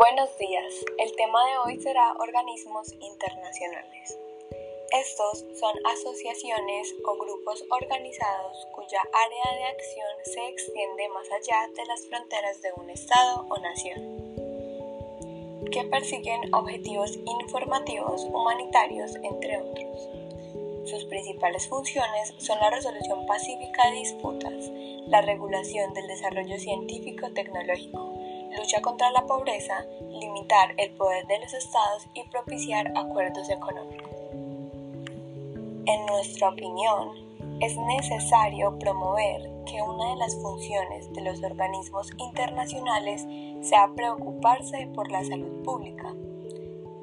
Buenos días. El tema de hoy será organismos internacionales. Estos son asociaciones o grupos organizados cuya área de acción se extiende más allá de las fronteras de un Estado o nación, que persiguen objetivos informativos, humanitarios, entre otros. Sus principales funciones son la resolución pacífica de disputas, la regulación del desarrollo científico-tecnológico, lucha contra la pobreza, limitar el poder de los estados y propiciar acuerdos económicos. En nuestra opinión, es necesario promover que una de las funciones de los organismos internacionales sea preocuparse por la salud pública.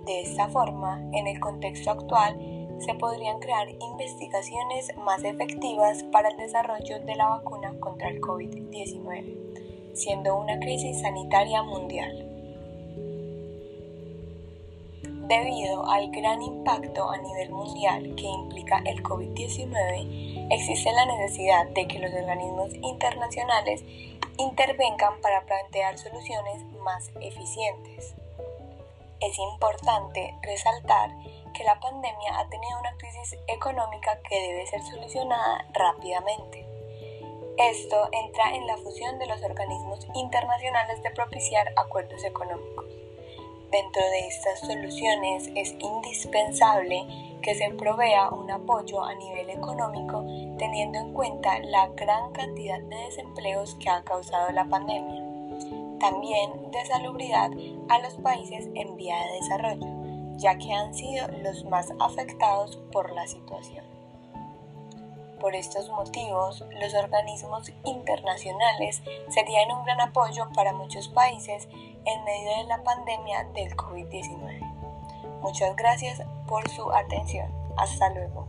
De esta forma, en el contexto actual, se podrían crear investigaciones más efectivas para el desarrollo de la vacuna contra el COVID-19 siendo una crisis sanitaria mundial. Debido al gran impacto a nivel mundial que implica el COVID-19, existe la necesidad de que los organismos internacionales intervengan para plantear soluciones más eficientes. Es importante resaltar que la pandemia ha tenido una crisis económica que debe ser solucionada rápidamente. Esto entra en la fusión de los organismos internacionales de propiciar acuerdos económicos. Dentro de estas soluciones es indispensable que se provea un apoyo a nivel económico teniendo en cuenta la gran cantidad de desempleos que ha causado la pandemia. También de salubridad a los países en vía de desarrollo, ya que han sido los más afectados por la situación. Por estos motivos, los organismos internacionales serían un gran apoyo para muchos países en medio de la pandemia del COVID-19. Muchas gracias por su atención. Hasta luego.